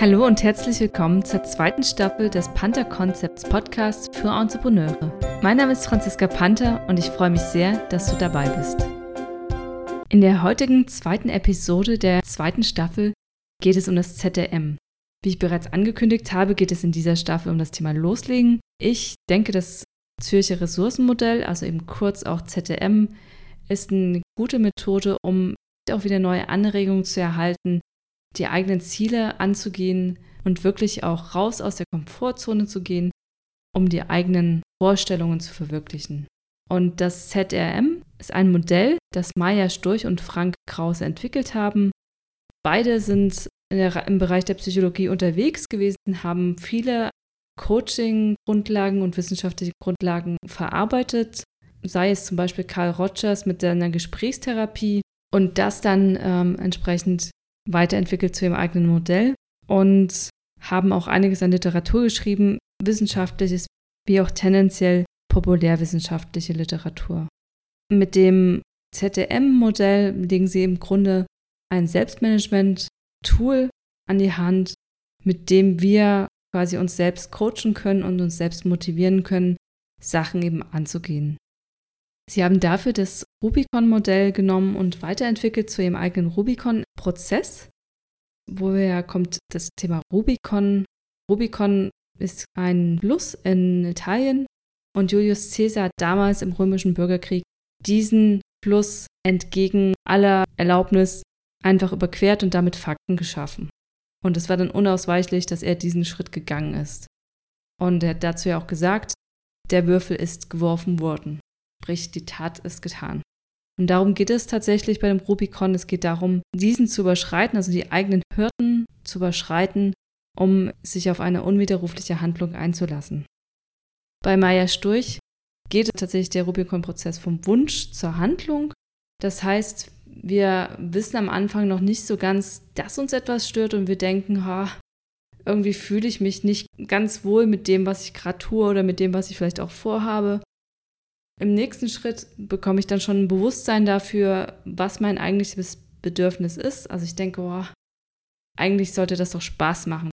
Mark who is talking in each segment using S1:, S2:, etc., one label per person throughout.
S1: Hallo und herzlich willkommen zur zweiten Staffel des Panther Concepts Podcasts für Entrepreneure. Mein Name ist Franziska Panther und ich freue mich sehr, dass du dabei bist. In der heutigen zweiten Episode der zweiten Staffel geht es um das ZRM. Wie ich bereits angekündigt habe, geht es in dieser Staffel um das Thema Loslegen. Ich denke, das Zürcher Ressourcenmodell, also eben kurz auch ZRM, ist eine gute Methode, um auch wieder neue Anregungen zu erhalten, die eigenen Ziele anzugehen und wirklich auch raus aus der Komfortzone zu gehen, um die eigenen Vorstellungen zu verwirklichen. Und das ZRM ist ein Modell, das Maya Sturch und Frank Krause entwickelt haben. Beide sind der, im Bereich der Psychologie unterwegs gewesen, haben viele Coaching-Grundlagen und wissenschaftliche Grundlagen verarbeitet, sei es zum Beispiel Carl Rogers mit seiner Gesprächstherapie und das dann ähm, entsprechend weiterentwickelt zu ihrem eigenen Modell und haben auch einiges an Literatur geschrieben, wissenschaftliches wie auch tendenziell populärwissenschaftliche Literatur. Mit dem ZDM-Modell legen sie im Grunde ein Selbstmanagement-Tool an die Hand, mit dem wir quasi uns selbst coachen können und uns selbst motivieren können, Sachen eben anzugehen. Sie haben dafür das Rubicon-Modell genommen und weiterentwickelt zu ihrem eigenen Rubicon-Prozess. Woher kommt das Thema Rubicon? Rubicon ist ein Fluss in Italien und Julius Caesar hat damals im römischen Bürgerkrieg diesen Fluss entgegen aller Erlaubnis einfach überquert und damit Fakten geschaffen. Und es war dann unausweichlich, dass er diesen Schritt gegangen ist. Und er hat dazu ja auch gesagt, der Würfel ist geworfen worden. Sprich, die Tat ist getan. Und darum geht es tatsächlich bei dem Rubicon. Es geht darum, diesen zu überschreiten, also die eigenen Hürden zu überschreiten, um sich auf eine unwiderrufliche Handlung einzulassen. Bei Maya Sturch geht tatsächlich der Rubicon-Prozess vom Wunsch zur Handlung. Das heißt, wir wissen am Anfang noch nicht so ganz, dass uns etwas stört und wir denken, ha, irgendwie fühle ich mich nicht ganz wohl mit dem, was ich gerade tue oder mit dem, was ich vielleicht auch vorhabe. Im nächsten Schritt bekomme ich dann schon ein Bewusstsein dafür, was mein eigentliches Bedürfnis ist. Also ich denke, oh, eigentlich sollte das doch Spaß machen.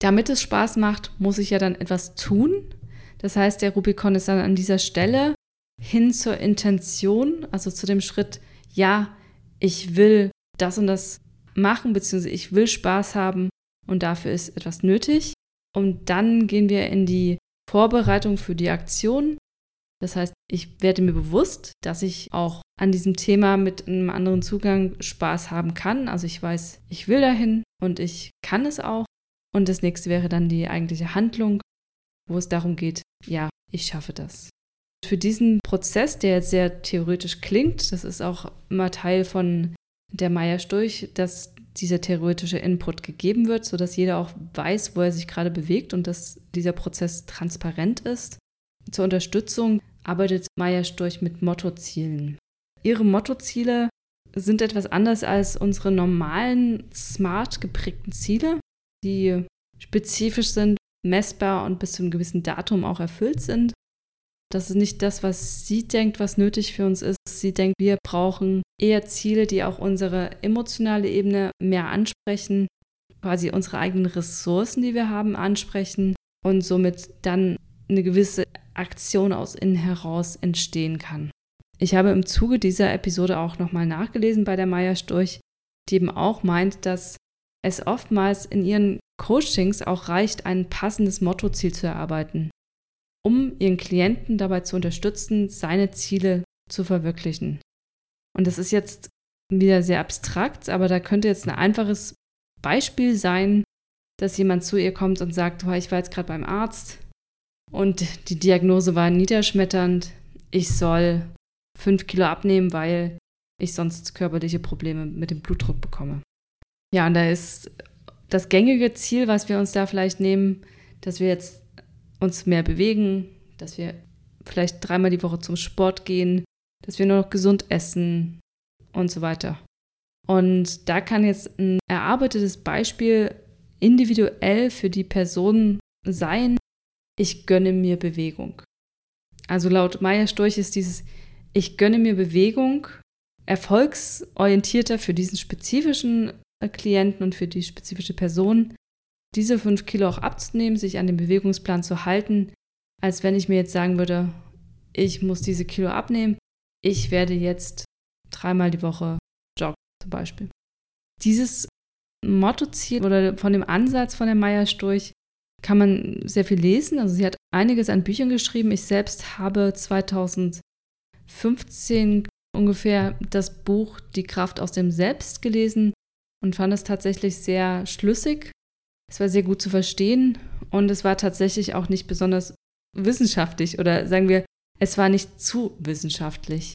S1: Damit es Spaß macht, muss ich ja dann etwas tun. Das heißt, der Rubikon ist dann an dieser Stelle hin zur Intention, also zu dem Schritt, ja, ich will das und das machen, beziehungsweise ich will Spaß haben und dafür ist etwas nötig. Und dann gehen wir in die Vorbereitung für die Aktion. Das heißt, ich werde mir bewusst, dass ich auch an diesem Thema mit einem anderen Zugang Spaß haben kann. Also ich weiß, ich will dahin und ich kann es auch. Und das nächste wäre dann die eigentliche Handlung, wo es darum geht, ja, ich schaffe das. Für diesen Prozess, der jetzt sehr theoretisch klingt, das ist auch immer Teil von der Meier-Sturch, dass dieser theoretische Input gegeben wird, sodass jeder auch weiß, wo er sich gerade bewegt und dass dieser Prozess transparent ist. Zur Unterstützung arbeitet Maya Storch mit Mottozielen. Ihre Mottoziele sind etwas anders als unsere normalen smart geprägten Ziele, die spezifisch sind, messbar und bis zu einem gewissen Datum auch erfüllt sind. Das ist nicht das, was sie denkt, was nötig für uns ist. Sie denkt, wir brauchen eher Ziele, die auch unsere emotionale Ebene mehr ansprechen, quasi unsere eigenen Ressourcen, die wir haben, ansprechen und somit dann eine gewisse Aktion aus innen heraus entstehen kann. Ich habe im Zuge dieser Episode auch nochmal nachgelesen bei der Maya Storch, die eben auch meint, dass es oftmals in ihren Coachings auch reicht, ein passendes Mottoziel zu erarbeiten, um ihren Klienten dabei zu unterstützen, seine Ziele zu verwirklichen. Und das ist jetzt wieder sehr abstrakt, aber da könnte jetzt ein einfaches Beispiel sein, dass jemand zu ihr kommt und sagt, ich war jetzt gerade beim Arzt und die Diagnose war niederschmetternd. Ich soll fünf Kilo abnehmen, weil ich sonst körperliche Probleme mit dem Blutdruck bekomme. Ja, und da ist das gängige Ziel, was wir uns da vielleicht nehmen, dass wir jetzt uns mehr bewegen, dass wir vielleicht dreimal die Woche zum Sport gehen, dass wir nur noch gesund essen und so weiter. Und da kann jetzt ein erarbeitetes Beispiel individuell für die Person sein, ich gönne mir Bewegung. Also laut Maya Storch ist dieses Ich gönne mir Bewegung erfolgsorientierter für diesen spezifischen äh, Klienten und für die spezifische Person diese fünf Kilo auch abzunehmen, sich an den Bewegungsplan zu halten, als wenn ich mir jetzt sagen würde, ich muss diese Kilo abnehmen, ich werde jetzt dreimal die Woche joggen zum Beispiel. Dieses Mottoziel oder von dem Ansatz von der Meier Sturch kann man sehr viel lesen. Also sie hat einiges an Büchern geschrieben. Ich selbst habe 2015 ungefähr das Buch Die Kraft aus dem Selbst gelesen und fand es tatsächlich sehr schlüssig. Es war sehr gut zu verstehen und es war tatsächlich auch nicht besonders wissenschaftlich oder sagen wir, es war nicht zu wissenschaftlich.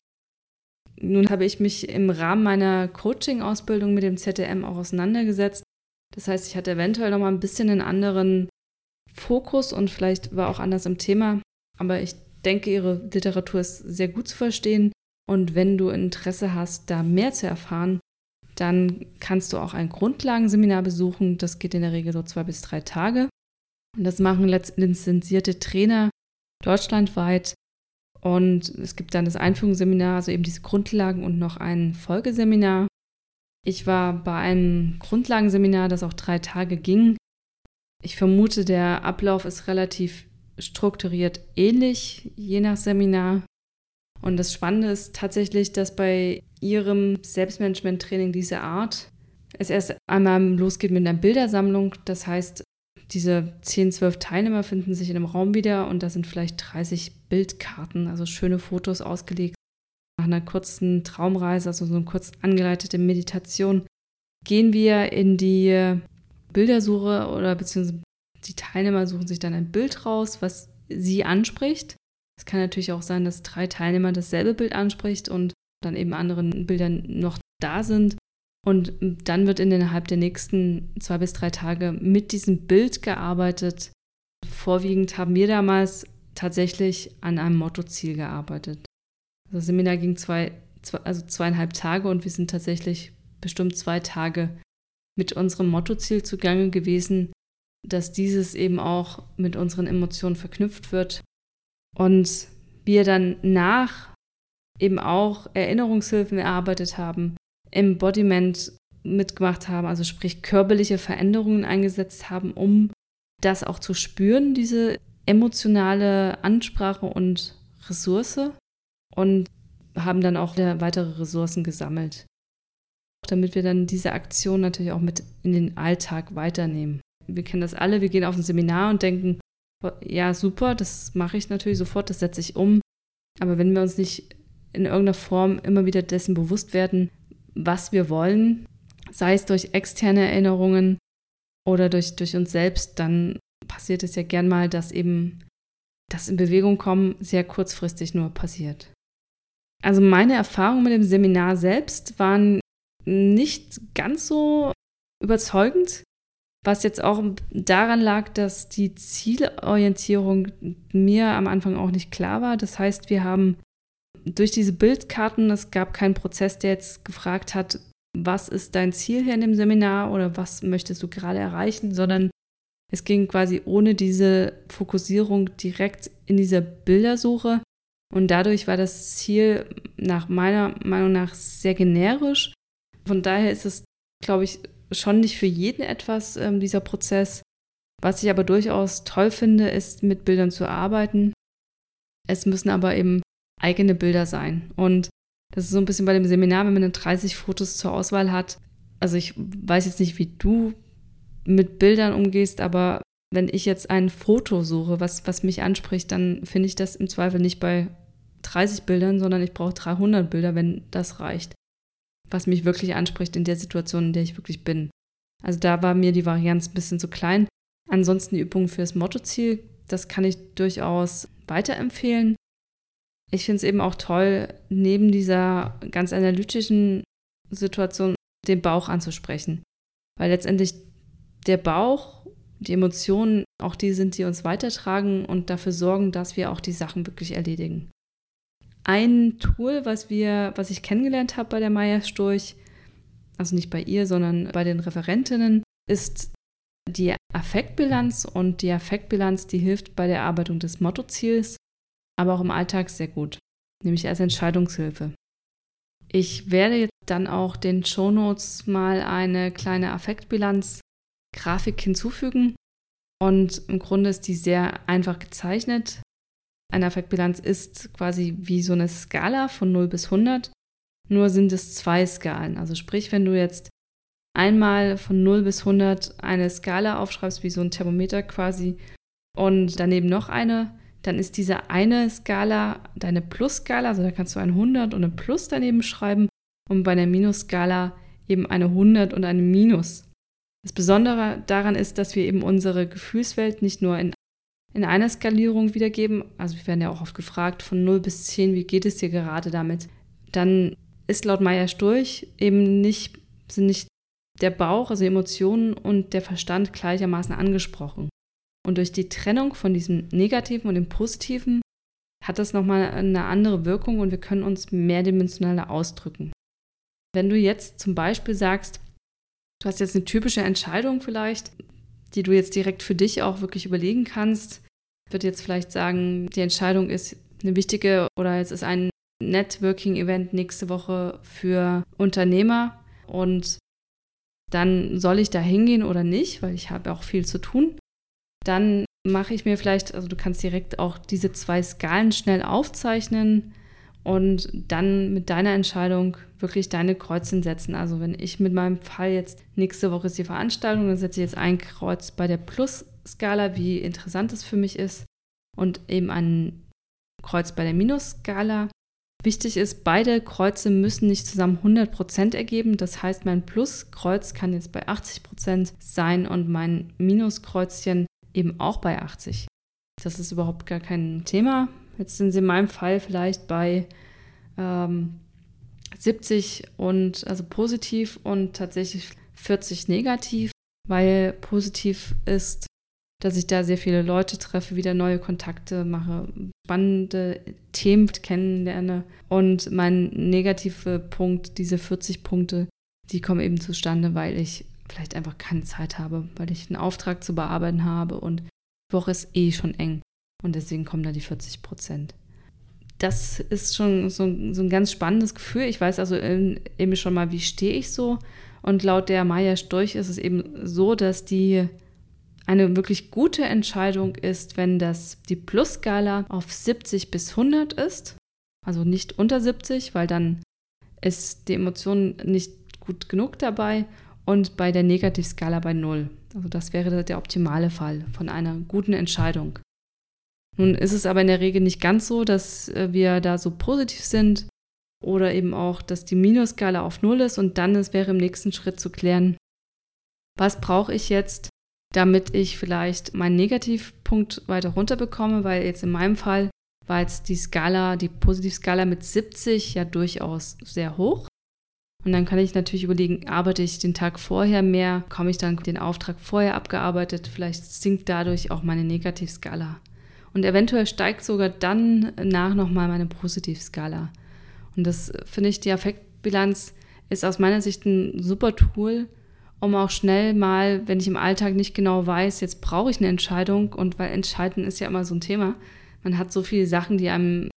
S1: Nun habe ich mich im Rahmen meiner Coaching-Ausbildung mit dem ZDM auch auseinandergesetzt. Das heißt, ich hatte eventuell noch mal ein bisschen einen anderen Fokus und vielleicht war auch anders im Thema. Aber ich denke, ihre Literatur ist sehr gut zu verstehen. Und wenn du Interesse hast, da mehr zu erfahren, dann kannst du auch ein Grundlagenseminar besuchen. Das geht in der Regel so zwei bis drei Tage. Und das machen lizenzierte Trainer deutschlandweit. Und es gibt dann das Einführungsseminar, also eben diese Grundlagen und noch ein Folgeseminar. Ich war bei einem Grundlagenseminar, das auch drei Tage ging. Ich vermute, der Ablauf ist relativ strukturiert ähnlich, je nach Seminar. Und das Spannende ist tatsächlich, dass bei ihrem Selbstmanagement-Training diese Art es erst einmal losgeht mit einer Bildersammlung. Das heißt, diese 10, 12 Teilnehmer finden sich in einem Raum wieder und da sind vielleicht 30 Bildkarten, also schöne Fotos ausgelegt. Nach einer kurzen Traumreise, also so eine kurz angeleitete Meditation, gehen wir in die Bildersuche oder beziehungsweise die Teilnehmer suchen sich dann ein Bild raus, was sie anspricht. Es kann natürlich auch sein, dass drei Teilnehmer dasselbe Bild anspricht und dann eben andere Bilder noch da sind. Und dann wird innerhalb der nächsten zwei bis drei Tage mit diesem Bild gearbeitet. Vorwiegend haben wir damals tatsächlich an einem Mottoziel gearbeitet. Das Seminar ging zwei, zwei, also zweieinhalb Tage und wir sind tatsächlich bestimmt zwei Tage mit unserem Mottoziel zugange gewesen, dass dieses eben auch mit unseren Emotionen verknüpft wird und wir dann nach eben auch Erinnerungshilfen erarbeitet haben, Embodiment mitgemacht haben, also sprich körperliche Veränderungen eingesetzt haben, um das auch zu spüren, diese emotionale Ansprache und Ressource und haben dann auch weitere Ressourcen gesammelt, damit wir dann diese Aktion natürlich auch mit in den Alltag weiternehmen. Wir kennen das alle, wir gehen auf ein Seminar und denken, ja super, das mache ich natürlich sofort, das setze ich um. Aber wenn wir uns nicht in irgendeiner Form immer wieder dessen bewusst werden, was wir wollen, sei es durch externe Erinnerungen oder durch, durch uns selbst, dann passiert es ja gern mal, dass eben das in Bewegung kommen sehr kurzfristig nur passiert. Also meine Erfahrungen mit dem Seminar selbst waren nicht ganz so überzeugend, was jetzt auch daran lag, dass die Zielorientierung mir am Anfang auch nicht klar war. Das heißt, wir haben durch diese Bildkarten, es gab keinen Prozess, der jetzt gefragt hat, was ist dein Ziel hier in dem Seminar oder was möchtest du gerade erreichen, sondern es ging quasi ohne diese Fokussierung direkt in dieser Bildersuche. Und dadurch war das Ziel nach meiner Meinung nach sehr generisch. Von daher ist es, glaube ich, schon nicht für jeden etwas, ähm, dieser Prozess. Was ich aber durchaus toll finde, ist, mit Bildern zu arbeiten. Es müssen aber eben eigene Bilder sein. Und das ist so ein bisschen bei dem Seminar, wenn man dann 30 Fotos zur Auswahl hat. Also ich weiß jetzt nicht, wie du mit Bildern umgehst, aber wenn ich jetzt ein Foto suche, was, was mich anspricht, dann finde ich das im Zweifel nicht bei 30 Bildern, sondern ich brauche 300 Bilder, wenn das reicht. Was mich wirklich anspricht in der Situation, in der ich wirklich bin. Also da war mir die Varianz ein bisschen zu klein. Ansonsten die Übung fürs Mottoziel, das kann ich durchaus weiterempfehlen ich finde es eben auch toll, neben dieser ganz analytischen Situation den Bauch anzusprechen. Weil letztendlich der Bauch, die Emotionen, auch die sind, die uns weitertragen und dafür sorgen, dass wir auch die Sachen wirklich erledigen. Ein Tool, was wir, was ich kennengelernt habe bei der Maya Sturch, also nicht bei ihr, sondern bei den Referentinnen, ist die Affektbilanz und die Affektbilanz, die hilft bei der Erarbeitung des Mottoziels aber auch im Alltag sehr gut, nämlich als Entscheidungshilfe. Ich werde jetzt dann auch den Shownotes mal eine kleine Affektbilanz Grafik hinzufügen. Und im Grunde ist die sehr einfach gezeichnet. Eine Affektbilanz ist quasi wie so eine Skala von 0 bis 100. Nur sind es zwei Skalen. Also sprich, wenn du jetzt einmal von 0 bis 100 eine Skala aufschreibst, wie so ein Thermometer quasi, und daneben noch eine, dann ist diese eine Skala deine Plus-Skala, also da kannst du ein 100 und ein Plus daneben schreiben und bei der Minus-Skala eben eine 100 und eine Minus. Das Besondere daran ist, dass wir eben unsere Gefühlswelt nicht nur in, in einer Skalierung wiedergeben, also wir werden ja auch oft gefragt, von 0 bis 10, wie geht es dir gerade damit? Dann ist laut Meier Sturch eben nicht, sind nicht der Bauch, also Emotionen und der Verstand gleichermaßen angesprochen. Und durch die Trennung von diesem Negativen und dem Positiven hat das nochmal eine andere Wirkung und wir können uns mehrdimensionaler ausdrücken. Wenn du jetzt zum Beispiel sagst, du hast jetzt eine typische Entscheidung vielleicht, die du jetzt direkt für dich auch wirklich überlegen kannst, ich würde jetzt vielleicht sagen, die Entscheidung ist eine wichtige oder jetzt ist ein Networking-Event nächste Woche für Unternehmer. Und dann soll ich da hingehen oder nicht, weil ich habe auch viel zu tun. Dann mache ich mir vielleicht, also du kannst direkt auch diese zwei Skalen schnell aufzeichnen und dann mit deiner Entscheidung wirklich deine Kreuze setzen. Also wenn ich mit meinem Fall jetzt nächste Woche ist die Veranstaltung, dann setze ich jetzt ein Kreuz bei der Plus-Skala, wie interessant es für mich ist, und eben ein Kreuz bei der Minus-Skala. Wichtig ist, beide Kreuze müssen nicht zusammen 100% ergeben. Das heißt, mein Pluskreuz kann jetzt bei 80% sein und mein Minuskreuzchen eben auch bei 80. Das ist überhaupt gar kein Thema. Jetzt sind sie in meinem Fall vielleicht bei ähm, 70 und also positiv und tatsächlich 40 negativ, weil positiv ist, dass ich da sehr viele Leute treffe, wieder neue Kontakte mache, spannende Themen kennenlerne. Und mein negativer Punkt, diese 40 Punkte, die kommen eben zustande, weil ich vielleicht einfach keine Zeit habe, weil ich einen Auftrag zu bearbeiten habe und die Woche ist eh schon eng. Und deswegen kommen da die 40 Prozent. Das ist schon so, so, ein ganz spannendes Gefühl. Ich weiß also eben schon mal, wie stehe ich so. Und laut der Maya Storch ist es eben so, dass die eine wirklich gute Entscheidung ist, wenn das die Plus-Skala auf 70 bis 100 ist, also nicht unter 70, weil dann ist die Emotion nicht gut genug dabei und bei der Negativskala bei 0. Also das wäre der optimale Fall von einer guten Entscheidung. Nun ist es aber in der Regel nicht ganz so, dass äh, wir da so positiv sind oder eben auch, dass die Minusskala auf 0 ist und dann es wäre im nächsten Schritt zu klären, was brauche ich jetzt, damit ich vielleicht meinen Negativpunkt weiter runter bekomme, weil jetzt in meinem Fall war jetzt die Skala, die Positivskala mit 70 ja durchaus sehr hoch. Und dann kann ich natürlich überlegen, arbeite ich den Tag vorher mehr, komme ich dann den Auftrag vorher abgearbeitet, vielleicht sinkt dadurch auch meine Negativskala. Und eventuell steigt sogar dann nach nochmal meine Positivskala. Und das finde ich, die Affektbilanz ist aus meiner Sicht ein super Tool, um auch schnell mal, wenn ich im Alltag nicht genau weiß, jetzt brauche ich eine Entscheidung und weil entscheiden ist ja immer so ein Thema. Man hat so viele Sachen, die einem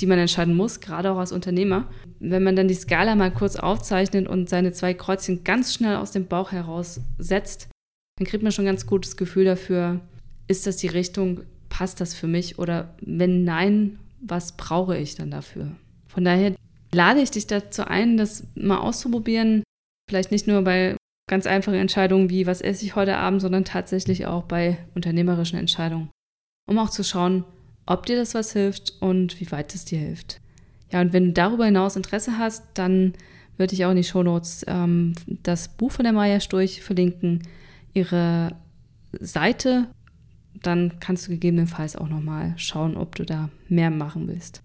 S1: die man entscheiden muss, gerade auch als Unternehmer. Wenn man dann die Skala mal kurz aufzeichnet und seine zwei Kreuzchen ganz schnell aus dem Bauch heraus setzt, dann kriegt man schon ein ganz gutes Gefühl dafür, ist das die Richtung, passt das für mich oder wenn nein, was brauche ich dann dafür? Von daher lade ich dich dazu ein, das mal auszuprobieren, vielleicht nicht nur bei ganz einfachen Entscheidungen wie, was esse ich heute Abend, sondern tatsächlich auch bei unternehmerischen Entscheidungen, um auch zu schauen, ob dir das was hilft und wie weit es dir hilft. Ja, und wenn du darüber hinaus Interesse hast, dann würde ich auch in die Shownotes ähm, das Buch von der Maya Sturch verlinken, ihre Seite. Dann kannst du gegebenenfalls auch nochmal schauen, ob du da mehr machen willst.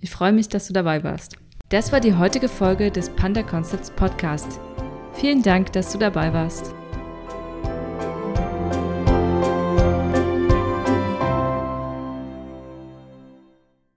S1: Ich freue mich, dass du dabei warst. Das war die heutige Folge des Panda Concepts Podcast. Vielen Dank, dass du dabei warst.